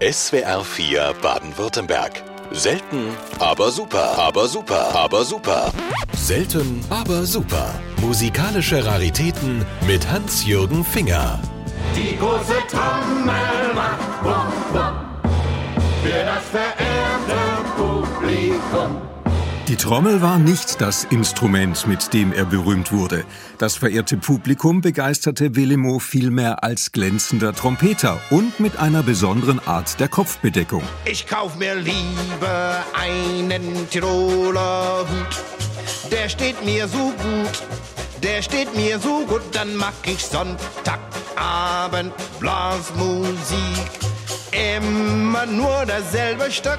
SWR 4 Baden-Württemberg. Selten, aber super, aber super, aber super. Selten, aber super. Musikalische Raritäten mit Hans-Jürgen Finger. Die große Trommel macht Bum Bum für das verehrte Publikum. Die Trommel war nicht das Instrument, mit dem er berühmt wurde. Das verehrte Publikum begeisterte Willemo vielmehr als glänzender Trompeter und mit einer besonderen Art der Kopfbedeckung. Ich kauf mir lieber einen Tiroler Hut. Der steht mir so gut, der steht mir so gut, dann mach ich Sonntagabend Blasmusik. Immer nur dasselbe Stück.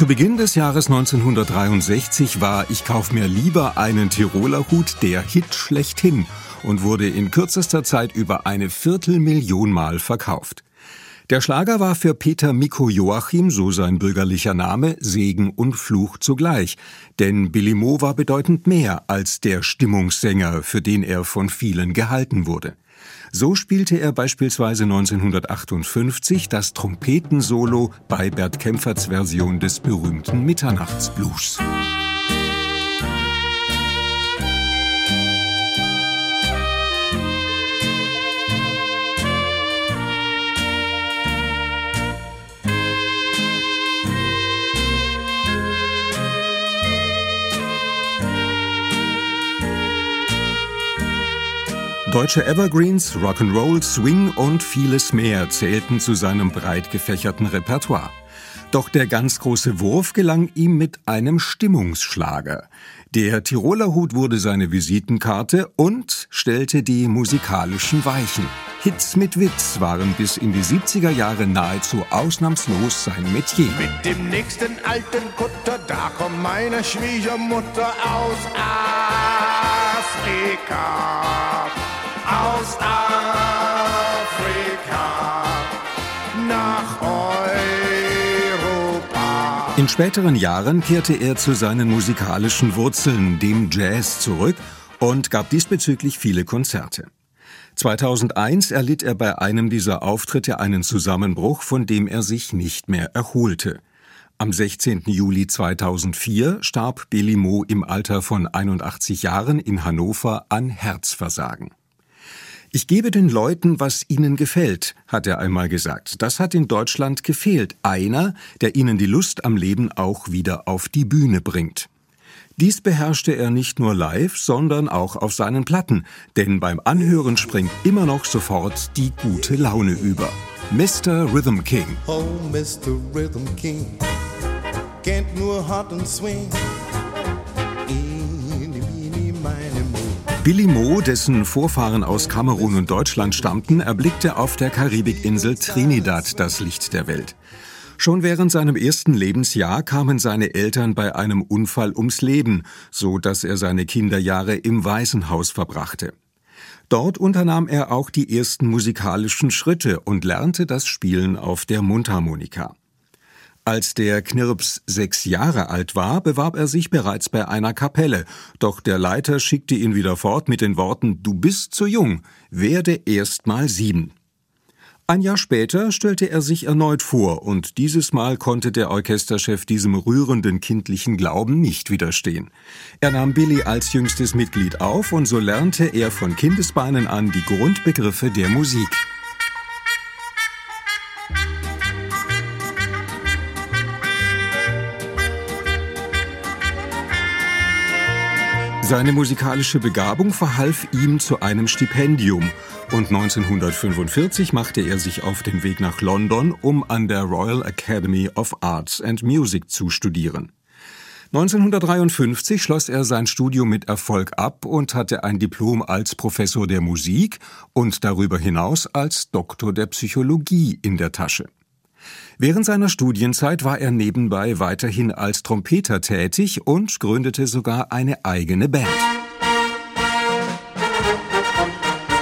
Zu Beginn des Jahres 1963 war Ich kauf mir lieber einen Tiroler Hut der Hit schlechthin und wurde in kürzester Zeit über eine Viertelmillion Mal verkauft. Der Schlager war für Peter Mikko Joachim, so sein bürgerlicher Name, Segen und Fluch zugleich. Denn Billy Mo war bedeutend mehr als der Stimmungssänger, für den er von vielen gehalten wurde. So spielte er beispielsweise 1958 das Trompetensolo bei Bert Kempferts Version des berühmten Mitternachtsblues. Deutsche Evergreens, Rock'n'Roll, Swing und vieles mehr zählten zu seinem breit gefächerten Repertoire. Doch der ganz große Wurf gelang ihm mit einem Stimmungsschlager. Der Tiroler Hut wurde seine Visitenkarte und stellte die musikalischen Weichen. Hits mit Witz waren bis in die 70er Jahre nahezu ausnahmslos sein Metier. Mit dem nächsten alten Kutter, da kommt meine Schwiegermutter aus Afrika aus Afrika nach Europa. In späteren Jahren kehrte er zu seinen musikalischen Wurzeln, dem Jazz, zurück und gab diesbezüglich viele Konzerte. 2001 erlitt er bei einem dieser Auftritte einen Zusammenbruch, von dem er sich nicht mehr erholte. Am 16. Juli 2004 starb Billy Mo im Alter von 81 Jahren in Hannover an Herzversagen. Ich gebe den Leuten, was ihnen gefällt, hat er einmal gesagt. Das hat in Deutschland gefehlt. Einer, der ihnen die Lust am Leben auch wieder auf die Bühne bringt. Dies beherrschte er nicht nur live, sondern auch auf seinen Platten, denn beim Anhören springt immer noch sofort die gute Laune über. Mr. Rhythm King. Oh, Mr. Rhythm King, kennt nur hot and swing. Billy Mo, dessen Vorfahren aus Kamerun und Deutschland stammten, erblickte auf der Karibikinsel Trinidad das Licht der Welt. Schon während seinem ersten Lebensjahr kamen seine Eltern bei einem Unfall ums Leben, so dass er seine Kinderjahre im Waisenhaus verbrachte. Dort unternahm er auch die ersten musikalischen Schritte und lernte das Spielen auf der Mundharmonika. Als der Knirps sechs Jahre alt war, bewarb er sich bereits bei einer Kapelle, doch der Leiter schickte ihn wieder fort mit den Worten Du bist zu jung, werde erst mal sieben. Ein Jahr später stellte er sich erneut vor, und dieses Mal konnte der Orchesterchef diesem rührenden kindlichen Glauben nicht widerstehen. Er nahm Billy als jüngstes Mitglied auf, und so lernte er von Kindesbeinen an die Grundbegriffe der Musik. Seine musikalische Begabung verhalf ihm zu einem Stipendium und 1945 machte er sich auf den Weg nach London, um an der Royal Academy of Arts and Music zu studieren. 1953 schloss er sein Studium mit Erfolg ab und hatte ein Diplom als Professor der Musik und darüber hinaus als Doktor der Psychologie in der Tasche. Während seiner Studienzeit war er nebenbei weiterhin als Trompeter tätig und gründete sogar eine eigene Band.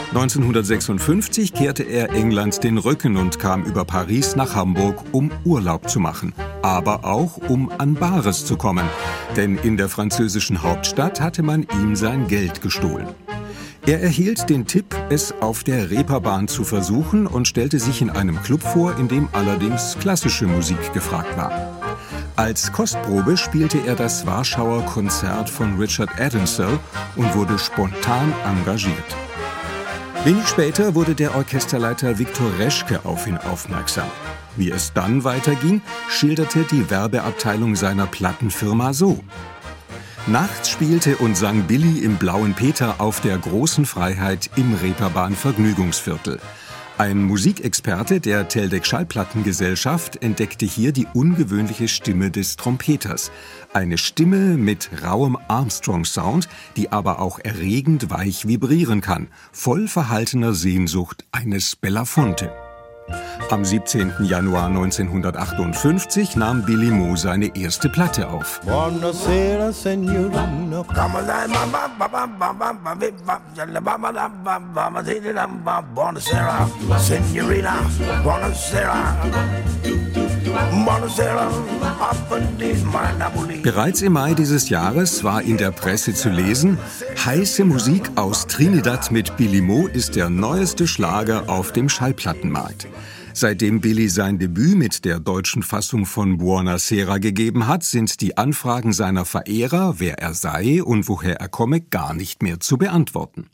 1956 kehrte er England den Rücken und kam über Paris nach Hamburg, um Urlaub zu machen, aber auch um an Bares zu kommen, denn in der französischen Hauptstadt hatte man ihm sein Geld gestohlen. Er erhielt den Tipp, es auf der Reeperbahn zu versuchen und stellte sich in einem Club vor, in dem allerdings klassische Musik gefragt war. Als Kostprobe spielte er das Warschauer Konzert von Richard Adamsel und wurde spontan engagiert. Wenig später wurde der Orchesterleiter Viktor Reschke auf ihn aufmerksam. Wie es dann weiterging, schilderte die Werbeabteilung seiner Plattenfirma so. Nachts spielte und sang Billy im Blauen Peter auf der großen Freiheit im Reeperbahn Vergnügungsviertel. Ein Musikexperte der Teldec Schallplattengesellschaft entdeckte hier die ungewöhnliche Stimme des Trompeters. Eine Stimme mit rauem Armstrong-Sound, die aber auch erregend weich vibrieren kann, voll verhaltener Sehnsucht eines Belafonte. Am 17. Januar 1958 nahm Billy Mo seine erste Platte auf. Bereits im Mai dieses Jahres war in der Presse zu lesen, heiße Musik aus Trinidad mit Billy Mo ist der neueste Schlager auf dem Schallplattenmarkt. Seitdem Billy sein Debüt mit der deutschen Fassung von Buona Sera gegeben hat, sind die Anfragen seiner Verehrer, wer er sei und woher er komme, gar nicht mehr zu beantworten.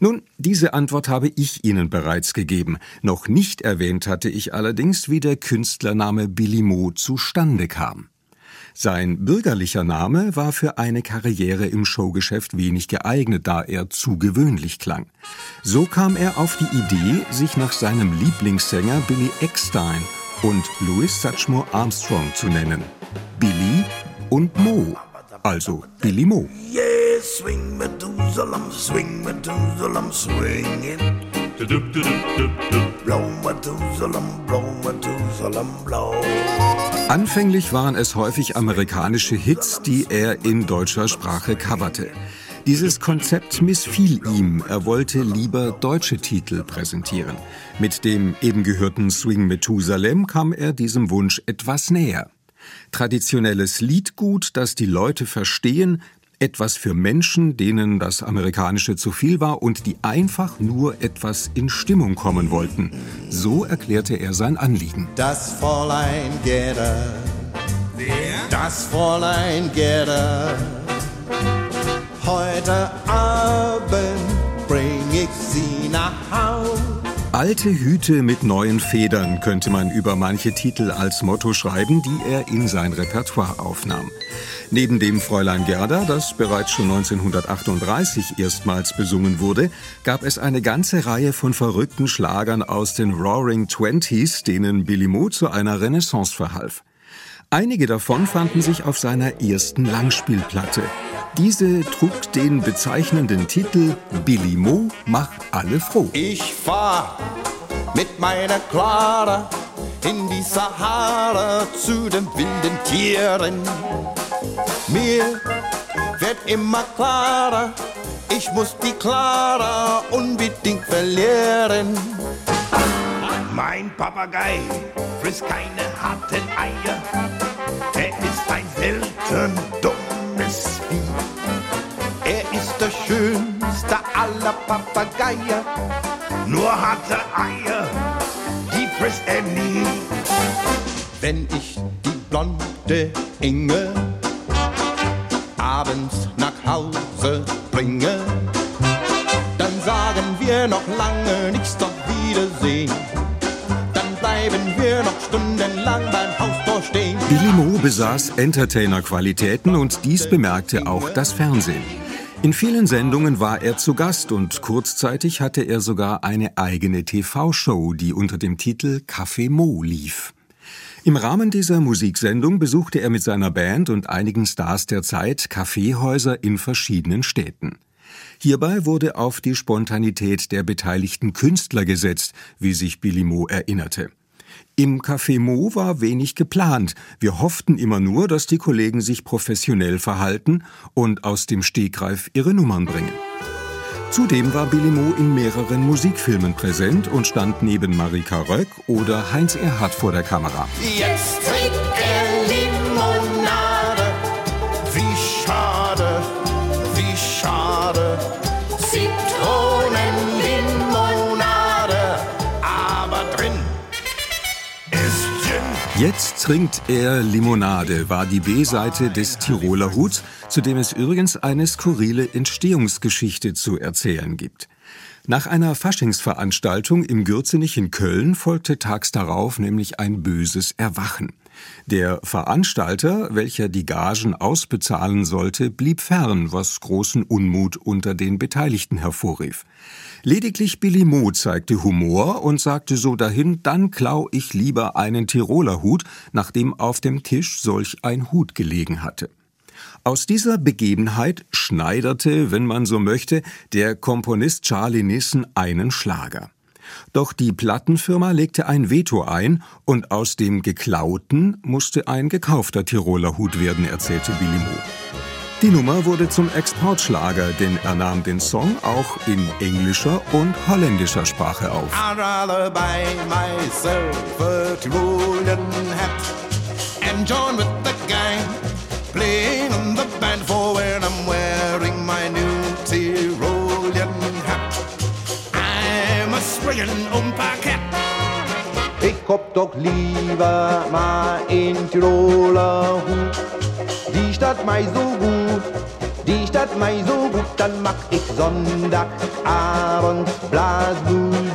Nun, diese Antwort habe ich Ihnen bereits gegeben. Noch nicht erwähnt hatte ich allerdings, wie der Künstlername Billy Mo zustande kam. Sein bürgerlicher Name war für eine Karriere im Showgeschäft wenig geeignet, da er zu gewöhnlich klang. So kam er auf die Idee, sich nach seinem Lieblingssänger Billy Eckstein und Louis Satchmo Armstrong zu nennen. Billy und Mo, also Billy Mo. Yeah, swing Methuselah, swing Methuselah, swing it. Blow Methuselah, blow Methuselah, blow. Anfänglich waren es häufig amerikanische Hits, die er in deutscher Sprache coverte. Dieses Konzept missfiel ihm, er wollte lieber deutsche Titel präsentieren. Mit dem eben gehörten Swing Methusalem kam er diesem Wunsch etwas näher. Traditionelles Liedgut, das die Leute verstehen, etwas für Menschen, denen das Amerikanische zu viel war und die einfach nur etwas in Stimmung kommen wollten. So erklärte er sein Anliegen. Das Fräulein Gerda. Das Fräulein Gerda. Heute Abend bring ich sie nach Haus. Alte Hüte mit neuen Federn könnte man über manche Titel als Motto schreiben, die er in sein Repertoire aufnahm. Neben dem Fräulein Gerda, das bereits schon 1938 erstmals besungen wurde, gab es eine ganze Reihe von verrückten Schlagern aus den Roaring Twenties, denen Billy Mo zu einer Renaissance verhalf. Einige davon fanden sich auf seiner ersten Langspielplatte. Diese trug den bezeichnenden Titel Billy Mo macht alle froh. Ich fahr mit meiner Clara in die Sahara zu den wilden Tieren. Mir wird immer klarer, ich muss die Clara unbedingt verlieren. Mein Papagei frisst keine harten Eier. Er ist ein selten dummes Vieh. Er ist der schönste aller Papageier. Nur harte Eier, die frisst er nie. Wenn ich die blonde Inge abends nach Hause bringe, dann sagen wir noch lange nichts auf Wiedersehen. Bleiben wir noch stundenlang beim Haustor stehen. Billy Mo besaß Entertainer-Qualitäten und dies bemerkte auch das Fernsehen. In vielen Sendungen war er zu Gast und kurzzeitig hatte er sogar eine eigene TV-Show, die unter dem Titel Café Mo lief. Im Rahmen dieser Musiksendung besuchte er mit seiner Band und einigen Stars der Zeit Kaffeehäuser in verschiedenen Städten. Hierbei wurde auf die Spontanität der beteiligten Künstler gesetzt, wie sich Billy Mo erinnerte. Im Café Mo war wenig geplant. Wir hofften immer nur, dass die Kollegen sich professionell verhalten und aus dem Stegreif ihre Nummern bringen. Zudem war Billy Mo in mehreren Musikfilmen präsent und stand neben Marika Röck oder Heinz Erhardt vor der Kamera. Jetzt trinkt Jetzt trinkt er Limonade, war die B-Seite des Tiroler Huts, zu dem es übrigens eine skurrile Entstehungsgeschichte zu erzählen gibt. Nach einer Faschingsveranstaltung im Gürzenich in Köln folgte tags darauf nämlich ein böses Erwachen. Der Veranstalter, welcher die Gagen ausbezahlen sollte, blieb fern, was großen Unmut unter den Beteiligten hervorrief. Lediglich Billy Mo zeigte Humor und sagte so dahin, dann klau ich lieber einen Tiroler Hut, nachdem auf dem Tisch solch ein Hut gelegen hatte. Aus dieser Begebenheit schneiderte, wenn man so möchte, der Komponist Charlie Nissen einen Schlager. Doch die Plattenfirma legte ein Veto ein und aus dem geklauten musste ein gekaufter Tiroler Hut werden, erzählte Billy Mo. Die Nummer wurde zum Exportschlager, denn er nahm den Song auch in englischer und holländischer Sprache auf. I'd rather buy myself a Tyrolean hat and join with Hab doch lieber mal in Tiroler Hut die Stadt mei so gut, die Stadt mei so gut, dann mach ich Sonntagabend Blasmusik.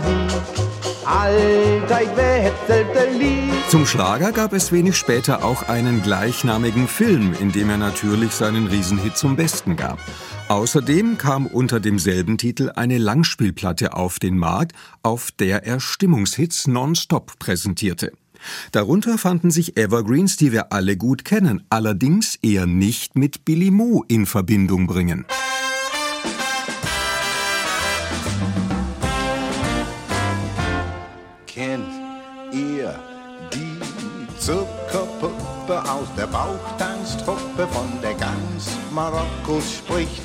Zum Schlager gab es wenig später auch einen gleichnamigen Film, in dem er natürlich seinen Riesenhit zum Besten gab. Außerdem kam unter demselben Titel eine Langspielplatte auf den Markt, auf der er Stimmungshits nonstop präsentierte. Darunter fanden sich Evergreens, die wir alle gut kennen, allerdings eher nicht mit Billy Mo in Verbindung bringen. Kennt ihr die Zuckerpuppe aus der Bauchtanztruppe, von der ganz Marokko spricht?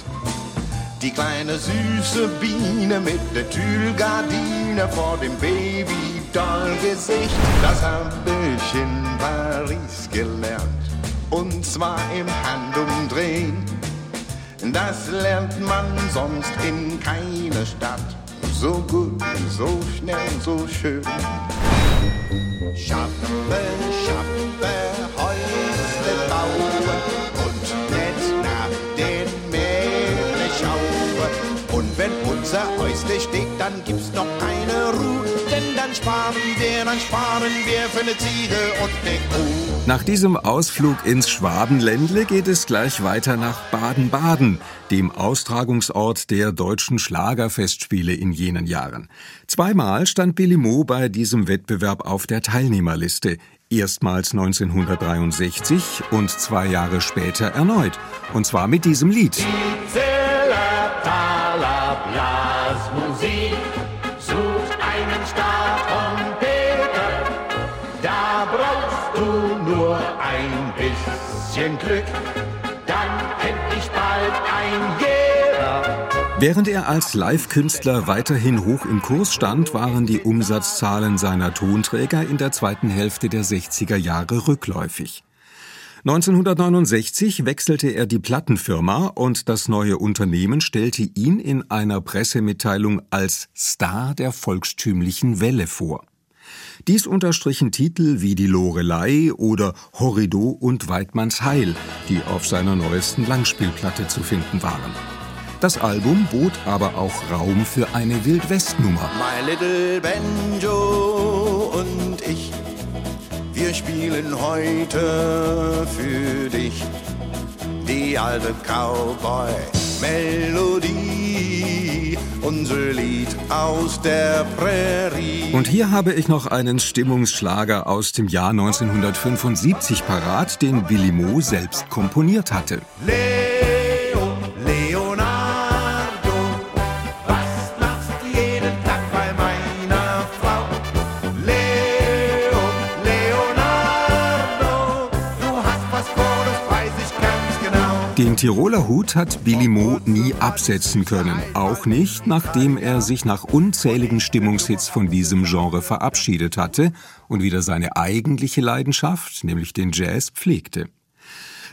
Die kleine süße Biene mit der Tüllgardine vor dem Baby-Doll-Gesicht, das hab ich in Paris gelernt. Und zwar im Handumdrehen. Das lernt man sonst in keiner Stadt. So gut, so schnell, so schön. Schappe, schappe, Häusle steht, dann gibt's noch keine Ruhe. Denn dann sparen wir, dann sparen wir für eine Ziege und eine Kuh. Nach diesem Ausflug ins Schwabenländle geht es gleich weiter nach Baden-Baden, dem Austragungsort der deutschen Schlagerfestspiele in jenen Jahren. Zweimal stand Billy Mo bei diesem Wettbewerb auf der Teilnehmerliste. Erstmals 1963 und zwei Jahre später erneut. Und zwar mit diesem Lied. Die Während er als Live-Künstler weiterhin hoch im Kurs stand, waren die Umsatzzahlen seiner Tonträger in der zweiten Hälfte der 60er Jahre rückläufig. 1969 wechselte er die Plattenfirma und das neue Unternehmen stellte ihn in einer Pressemitteilung als Star der volkstümlichen Welle vor. Dies unterstrichen Titel wie Die Lorelei oder Horrido und Weidmanns Heil, die auf seiner neuesten Langspielplatte zu finden waren. Das Album bot aber auch Raum für eine Wildwest-Nummer. My little Banjo und ich, wir spielen heute für dich die alte Cowboy-Melodie, unser Lied aus der Prärie. Und hier habe ich noch einen Stimmungsschlager aus dem Jahr 1975 parat, den Billy Mo selbst komponiert hatte. Leo, Den Tiroler Hut hat Billy Mo nie absetzen können, auch nicht, nachdem er sich nach unzähligen Stimmungshits von diesem Genre verabschiedet hatte und wieder seine eigentliche Leidenschaft, nämlich den Jazz, pflegte.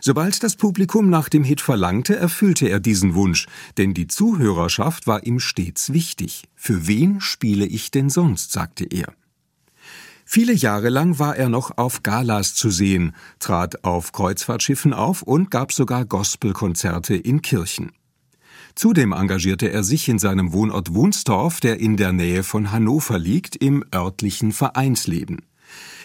Sobald das Publikum nach dem Hit verlangte, erfüllte er diesen Wunsch, denn die Zuhörerschaft war ihm stets wichtig. Für wen spiele ich denn sonst, sagte er. Viele Jahre lang war er noch auf Galas zu sehen, trat auf Kreuzfahrtschiffen auf und gab sogar Gospelkonzerte in Kirchen. Zudem engagierte er sich in seinem Wohnort Wunstorf, der in der Nähe von Hannover liegt, im örtlichen Vereinsleben.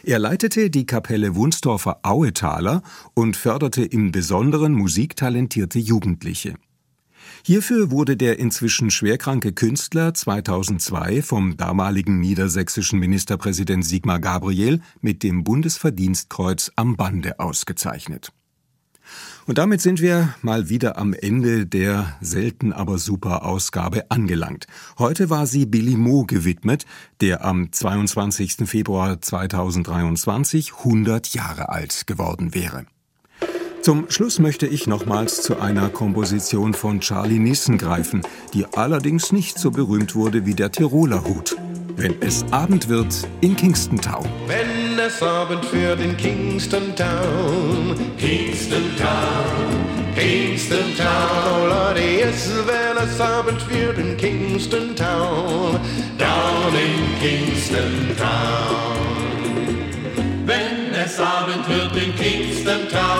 Er leitete die Kapelle Wunstorfer Auetaler und förderte im Besonderen musiktalentierte Jugendliche. Hierfür wurde der inzwischen schwerkranke Künstler 2002 vom damaligen niedersächsischen Ministerpräsident Sigmar Gabriel mit dem Bundesverdienstkreuz am Bande ausgezeichnet. Und damit sind wir mal wieder am Ende der selten aber super Ausgabe angelangt. Heute war sie Billy Mo gewidmet, der am 22. Februar 2023 100 Jahre alt geworden wäre. Zum Schluss möchte ich nochmals zu einer Komposition von Charlie Nissen greifen, die allerdings nicht so berühmt wurde wie der Tiroler Hut. Wenn es Abend wird in Kingston Town. Wenn es Abend wird in Kingston Town, Kingston Town, Kingston Town, oh Lordy, es, wenn es Abend wird in Kingston Town, down in Kingston Town. Wenn es Abend wird in Kingston Town,